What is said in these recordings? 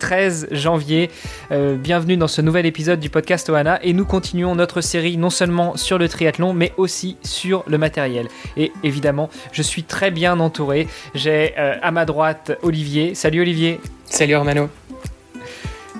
13 janvier, euh, bienvenue dans ce nouvel épisode du podcast Ohana et nous continuons notre série non seulement sur le triathlon mais aussi sur le matériel. Et évidemment, je suis très bien entouré, j'ai euh, à ma droite Olivier, salut Olivier. Salut Armano.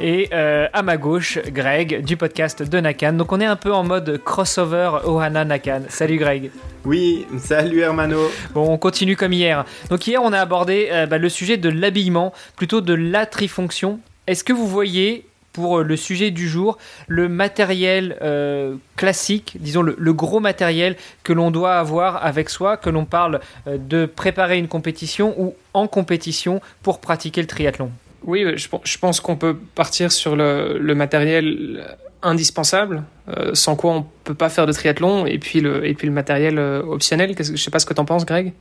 Et euh, à ma gauche, Greg du podcast de Nakan. Donc on est un peu en mode crossover Ohana Nakan. Salut Greg. Oui, salut Hermano. Bon, on continue comme hier. Donc hier, on a abordé euh, bah, le sujet de l'habillement, plutôt de la trifonction. Est-ce que vous voyez, pour le sujet du jour, le matériel euh, classique, disons le, gros matériel que l'on doit avoir avec soi, que l'on parle euh, de préparer une compétition ou en compétition pour pratiquer le triathlon? Oui, je, pense qu'on peut partir sur le matériel indispensable, euh, sans quoi on peut pas faire de triathlon, et puis le, matériel euh, optionnel. Je sais pas ce que tu en penses, Greg.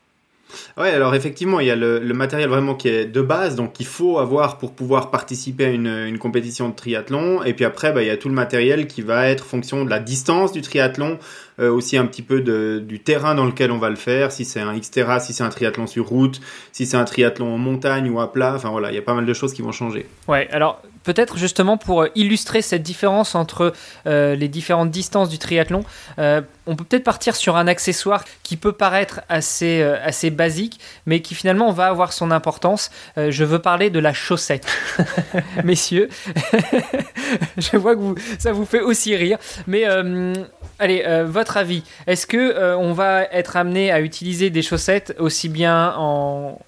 Ouais, alors effectivement, il y a le, matériel vraiment qui est de base, donc qu'il faut avoir pour pouvoir participer à une, compétition de triathlon. Et puis après, bah, il y a tout le matériel qui va être fonction de la distance du triathlon, euh, aussi un petit peu du terrain dans lequel on va le faire, si c'est un Xterra, si c'est un triathlon sur route, si c'est un triathlon en montagne ou à plat. Enfin voilà, il y a pas mal de choses qui vont changer. Ouais, alors peut-être justement pour euh, illustrer cette différence entre euh, les différentes distances du triathlon, euh, on peut peut-être partir sur un accessoire qui peut paraître assez, assez basique, mais qui finalement va avoir son importance. je veux parler de la chaussette. Messieurs, je vois que ça vous fait aussi rire, mais allez, votre avis, est-ce que on va être amené à utiliser des chaussettes aussi bien en,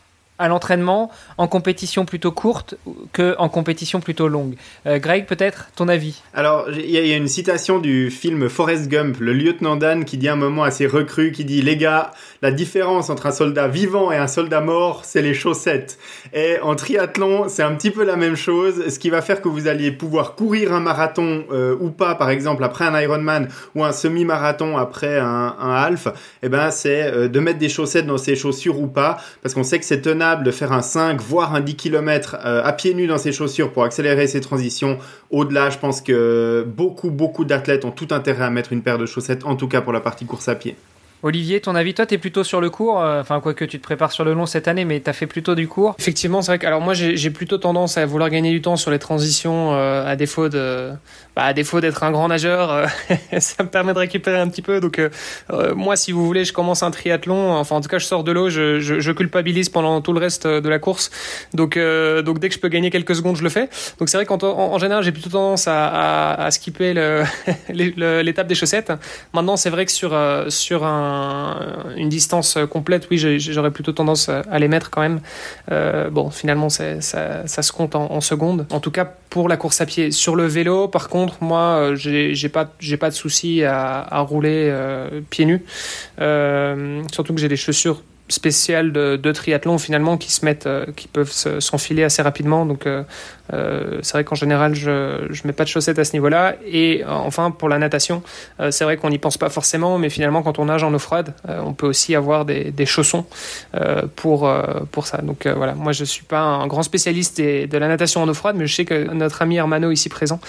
à l'entraînement en compétition plutôt courte que en compétition plutôt longue. Euh, Greg, peut-être ton avis? Alors, il y, a une citation du film Forrest Gump, le lieutenant Dan, qui dit un moment assez recru, qui dit les gars, la différence entre un soldat vivant et un soldat mort, c'est les chaussettes. Et en triathlon, c'est un petit peu la même chose. Ce qui va faire que vous alliez pouvoir courir un marathon euh, ou pas, par exemple après un Ironman ou un semi-marathon après un, un half, eh ben c'est euh, de mettre des chaussettes dans ses chaussures ou pas, parce qu'on sait que c'est tenable de faire un 5, voire un 10 km euh, à pieds nus dans ses chaussures pour accélérer ses transitions. Au-delà, je pense que beaucoup, beaucoup d'athlètes ont tout intérêt à mettre une paire de chaussettes, en tout cas pour la partie course à pied. Olivier, ton avis, toi, tu es plutôt sur le cours, euh, enfin, quoi que tu te prépares sur le long cette année, mais tu as fait plutôt du cours Effectivement, c'est vrai que alors moi, j'ai plutôt tendance à vouloir gagner du temps sur les transitions euh, à défaut de, bah, à défaut d'être un grand nageur, euh, ça me permet de récupérer un petit peu. Donc, moi, si vous voulez, je commence un triathlon, enfin, en tout cas, je sors de l'eau, je, culpabilise pendant tout le reste de la course. Donc, donc dès que je peux gagner quelques secondes, je le fais. Donc, c'est vrai qu'en en, général, j'ai plutôt tendance à, à, à skipper l'étape des chaussettes. Maintenant, c'est vrai que sur, sur un distance complète, oui, j'aurais plutôt tendance à les mettre quand même. Euh, bon, finalement, ça, se compte en, secondes. En tout cas, pour la course à pied. Sur le vélo, par contre, moi, euh, j'ai pas, pas de souci à, rouler euh, pieds nus. surtout que j'ai des chaussures spéciales de, triathlon finalement qui se mettent, qui peuvent s'enfiler assez rapidement. Donc euh, c'est vrai qu'en général, je ne mets pas de chaussettes à ce niveau-là. Et euh, enfin, pour la natation, euh, c'est vrai qu'on n'y pense pas forcément, mais finalement, quand on nage en eau froide, on peut aussi avoir des, des chaussons pour, pour ça. Donc voilà, moi, je suis pas un grand spécialiste de la natation en eau froide, mais je sais que notre ami Hermano, ici présent,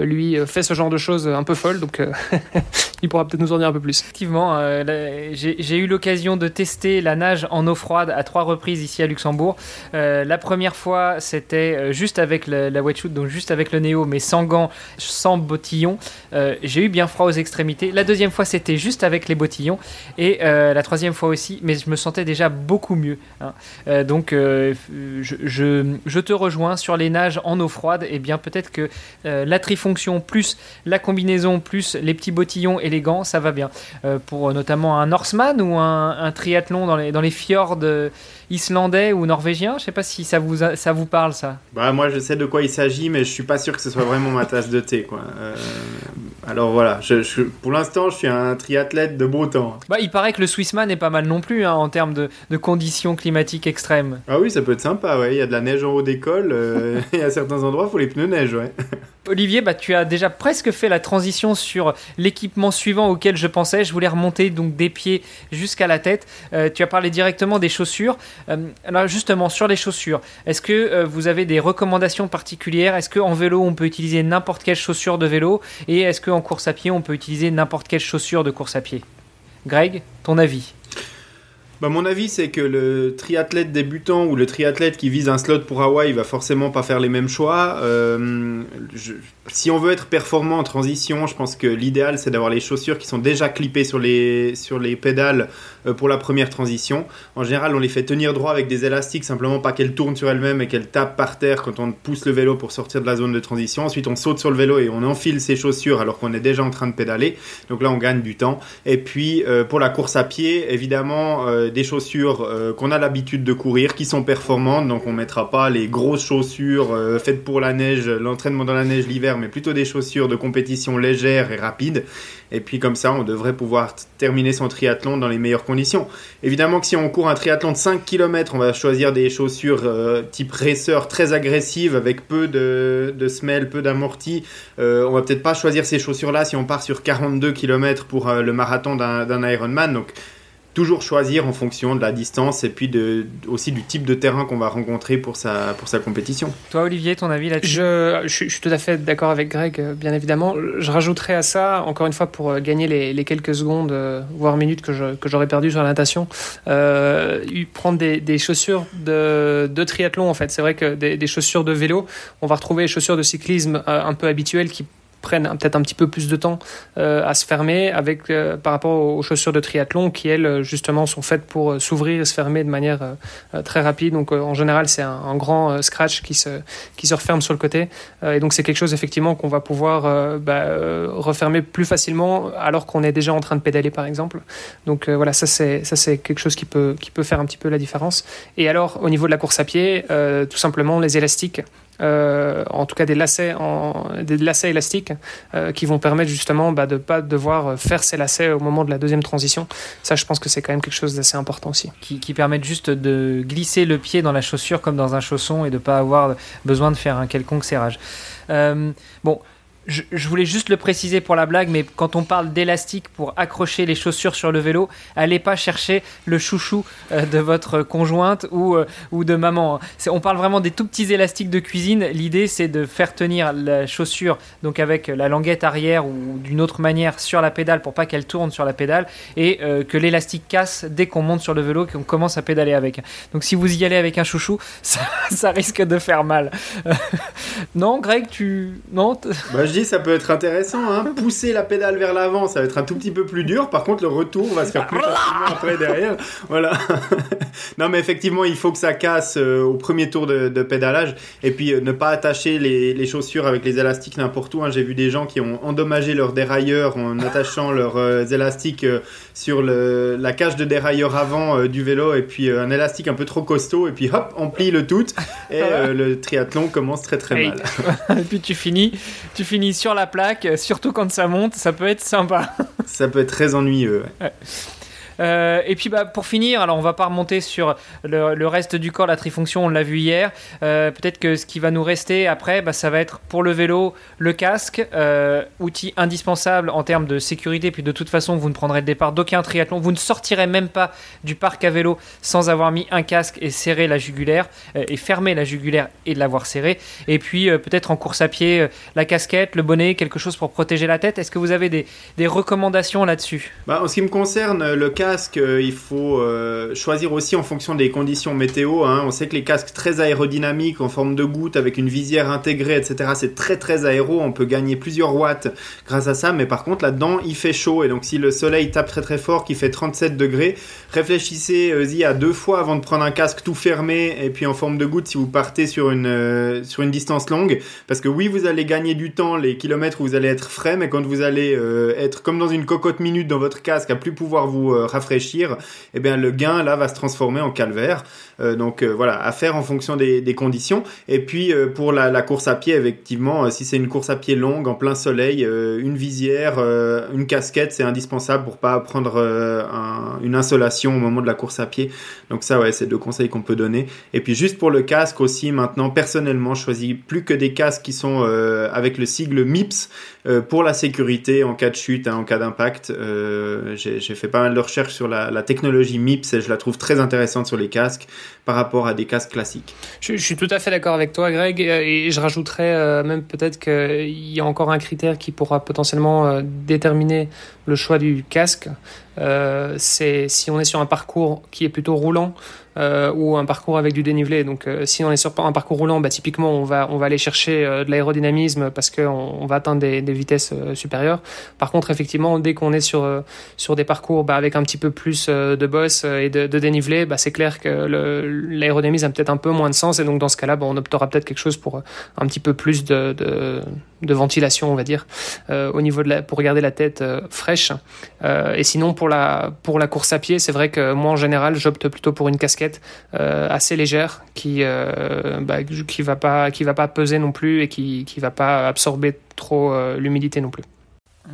lui, fait ce genre de choses un peu folles. Donc il pourra peut-être nous en dire un peu plus. Effectivement, j'ai eu l'occasion de tester la nage en eau froide à trois reprises ici à Luxembourg. la première fois, c'était juste avec avec la, wetsuit, donc juste avec le néo, mais sans gants, sans bottillons. Euh, j'ai eu bien froid aux extrémités. La deuxième fois, c'était juste avec les bottillons. Et euh, la troisième fois aussi, mais je me sentais déjà beaucoup mieux. Hein. Euh, donc, je, je, te rejoins sur les nages en eau froide. Et eh bien, peut-être que la trifonction plus la combinaison plus les petits bottillons et les gants, ça va bien. pour notamment un Norseman ou un, triathlon dans les, dans les fjords islandais ou norvégiens. Je sais pas si ça vous, ça vous parle, ça. Bah, moi, je sais de quoi il s'agit, mais je suis pas sûr que ce soit vraiment ma tasse de thé. Quoi. alors voilà, je, pour l'instant, je suis un triathlète de beau temps. Bah, il paraît que le Swissman est pas mal non plus hein, en termes de, de, conditions climatiques extrêmes. Ah oui, ça peut être sympa, ouais. Il y a de la neige en haut d'école, et à certains endroits, il faut les pneus neige, ouais. Olivier, bah, tu as déjà presque fait la transition sur l'équipement suivant auquel je pensais. Je voulais remonter donc des pieds jusqu'à la tête. Euh, tu as parlé directement des chaussures. Euh, justement, sur les chaussures, est-ce que euh, vous avez des recommandations particulières? Est-ce qu'en vélo, on peut utiliser n'importe quelle chaussure de vélo? Et est-ce qu'en course à pied, on peut utiliser n'importe quelle chaussure de course à pied? Greg, ton avis bah, mon avis, c'est que le triathlète débutant ou le triathlète qui vise un slot pour Hawaï va forcément pas faire les mêmes choix. Euh, si on veut être performant en transition, je pense que l'idéal, c'est d'avoir les chaussures qui sont déjà clippées sur les, sur les pédales euh, pour la première transition. En général, on les fait tenir droit avec des élastiques, simplement pas qu'elles tournent sur elles-mêmes et qu'elles tapent par terre quand on pousse le vélo pour sortir de la zone de transition. Ensuite, on saute sur le vélo et on enfile ses chaussures alors qu'on est déjà en train de pédaler. Donc là, on gagne du temps. Et puis, euh, pour la course à pied, évidemment, des chaussures euh, qu'on a l'habitude de courir, qui sont performantes. Donc on mettra pas les grosses chaussures euh, faites pour la neige, l'entraînement dans la neige l'hiver, mais plutôt des chaussures de compétition légères et rapides. Et puis comme ça, on devrait pouvoir terminer son triathlon dans les meilleures conditions. Évidemment que si on court un triathlon de 5 km, on va choisir des chaussures euh, type racer très agressives avec peu de, de semelles, peu d'amortis. on va peut-être pas choisir ces chaussures-là si on part sur 42 km pour le marathon d'un Ironman. Donc toujours choisir en fonction de la distance et puis de, aussi du type de terrain qu'on va rencontrer pour sa, pour sa compétition. Toi, Olivier, ton avis là-dessus je, je, suis tout à fait d'accord avec Greg, euh, bien évidemment. Je rajouterais à ça, encore une fois, pour euh, gagner les, les quelques secondes, euh, voire minutes que, je, que j'aurais perdu sur la natation, euh, prendre des, des, chaussures de, de triathlon, en fait. C'est vrai que des, des, chaussures de vélo, on va retrouver les chaussures de cyclisme un peu habituelles qui prennent peut-être un petit peu plus de temps euh, à se fermer avec euh, par rapport aux chaussures de triathlon qui elles justement sont faites pour euh, s'ouvrir et se fermer de manière très rapide. Donc en général c'est un, grand scratch qui se qui se referme sur le côté et donc c'est quelque chose effectivement qu'on va pouvoir bah, refermer plus facilement alors qu'on est déjà en train de pédaler par exemple. Donc voilà ça c'est ça c'est quelque chose qui peut qui peut faire un petit peu la différence. Et alors au niveau de la course à pied tout simplement les élastiques euh, en tout cas des lacets, des lacets élastiques euh, qui vont permettre justement bah, de ne pas devoir faire ces lacets au moment de la deuxième transition. Ça, je pense que c'est quand même quelque chose d'assez important aussi. Qui, permettent juste de glisser le pied dans la chaussure comme dans un chausson et de ne pas avoir besoin de faire un quelconque serrage. Euh, bon, je, voulais juste le préciser pour la blague, mais quand on parle d'élastique pour accrocher les chaussures sur le vélo, allez pas chercher le chouchou euh, de votre conjointe ou, euh, ou de maman. Hein. On parle vraiment des tout petits élastiques de cuisine. L'idée, c'est de faire tenir la chaussure donc avec la languette arrière ou d'une autre manière sur la pédale pour pas qu'elle tourne sur la pédale et euh, que l'élastique casse dès qu'on monte sur le vélo, qu'on commence à pédaler avec. Donc si vous y allez avec un chouchou, ça, ça risque de faire mal. non, Greg, tu... Non bah, ça peut être intéressant. Hein. Pousser la pédale vers l'avant, ça va être un tout petit peu plus dur. Par contre, le retour va se faire plus facilement après derrière. Voilà. non, mais effectivement, il faut que ça casse euh, au premier tour de, pédalage. Et puis, euh, ne pas attacher les, chaussures avec les élastiques n'importe où. Hein. J'ai vu des gens qui ont endommagé leurs dérailleurs en attachant leurs euh, élastiques sur le, la cage de dérailleur avant du vélo. Et puis, un élastique un peu trop costaud. Et puis, hop, on plie le tout. Et le triathlon commence très très mal. et puis, tu finis, tu finis sur la plaque, surtout quand ça monte, ça peut être sympa. ça peut être très ennuyeux. Euh, et puis bah, pour finir, alors on va pas remonter sur le, reste du corps, la trifonction, on l'a vu hier. Euh, peut-être que ce qui va nous rester après, bah, ça va être pour le vélo le casque, euh, outil indispensable en termes de sécurité. Puis de toute façon, vous ne prendrez le départ d'aucun triathlon. Vous ne sortirez même pas du parc à vélo sans avoir mis un casque et serré la jugulaire et fermé la jugulaire et de l'avoir serré. Et puis peut-être en course à pied, la casquette, le bonnet, quelque chose pour protéger la tête. Est-ce que vous avez des, recommandations là-dessus? Bah, En ce qui me concerne, le casque euh, il faut euh, choisir aussi en fonction des conditions météo. Hein. On sait que les casques très aérodynamiques, en forme de goutte, avec une visière intégrée, etc., c'est très très aéro. On peut gagner plusieurs watts grâce à ça. Mais par contre, là-dedans, il fait chaud. Et donc, si le soleil tape très très fort, qui fait 37 degrés, réfléchissez-y à deux fois avant de prendre un casque tout fermé et puis en forme de goutte si vous partez sur une, euh, sur une distance longue. Parce que oui, vous allez gagner du temps, les kilomètres où vous allez être frais, mais quand vous allez être comme dans une cocotte minute dans votre casque, à plus pouvoir vous rafraîchir, eh bien le gain là va se transformer en calvaire. donc voilà, à faire en fonction des, conditions. Et puis pour la, course à pied, effectivement, si c'est une course à pied longue en plein soleil, une visière, une casquette, c'est indispensable pour pas prendre un, une insolation au moment de la course à pied. Donc ça, ouais, c'est deux conseils qu'on peut donner. Et puis juste pour le casque aussi, maintenant personnellement, je choisis plus que des casques qui sont avec le sigle MIPS euh, pour la sécurité en cas de chute, hein, en cas d'impact. Euh, j'ai fait pas mal de recherches sur la, technologie MIPS et je la trouve très intéressante sur les casques par rapport à des casques classiques. Je, suis tout à fait d'accord avec toi, Greg, et je rajouterais euh, même peut-être qu'il y a encore un critère qui pourra potentiellement déterminer le choix du casque. C'est si on est sur un parcours qui est plutôt roulant, euh, ou un parcours avec du dénivelé. Donc, euh, si on est sur un parcours roulant, bah, typiquement, on va, on va aller chercher euh, de l'aérodynamisme parce qu'on on va atteindre des, vitesses supérieures. Par contre, effectivement, dès qu'on est sur, sur des parcours bah, avec un petit peu plus de boss et de, de dénivelé, bah, c'est clair que l'aérodynamisme a peut-être un peu moins de sens. Et donc, dans ce cas-là, bah, on optera peut-être quelque chose pour un petit peu plus de, de, de ventilation, on va dire, au niveau de la, pour garder la tête fraîche. et sinon, pour pour la course à pied, c'est vrai que moi, en général, j'opte plutôt pour une casquette euh, assez légère qui euh, bah, qui va pas qui va pas peser non plus et qui qui va pas absorber trop euh, l'humidité non plus.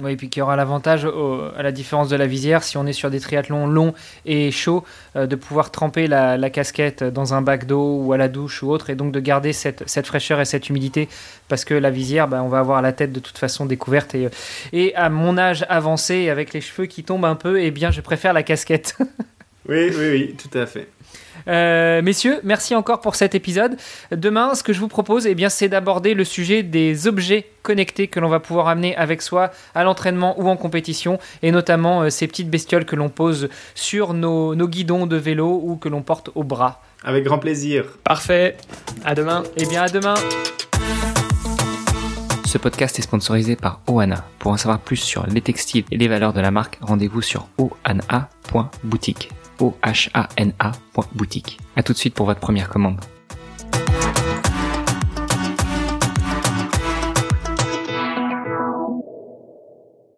Oui, et puis qui aura l'avantage, à la différence de la visière, si on est sur des triathlons longs et chauds, de pouvoir tremper la, casquette dans un bac d'eau ou à la douche ou autre, et donc de garder cette, fraîcheur et cette humidité, parce que la visière, bah, on va avoir la tête de toute façon découverte. Et, et à mon âge avancé, avec les cheveux qui tombent un peu, eh bien, je préfère la casquette. oui, oui, oui, tout à fait. Euh, messieurs, merci encore pour cet épisode. Demain, ce que je vous propose, eh bien, c'est d'aborder le sujet des objets connectés que l'on va pouvoir amener avec soi à l'entraînement ou en compétition, et notamment euh, ces petites bestioles que l'on pose sur nos, guidons de vélo ou que l'on porte au bras. Avec grand plaisir. Parfait. À demain. Eh bien, à demain. Ce podcast est sponsorisé par Oana. Pour en savoir plus sur les textiles et les valeurs de la marque, rendez-vous sur oana.boutique. Boutique. A tout de suite pour votre première commande.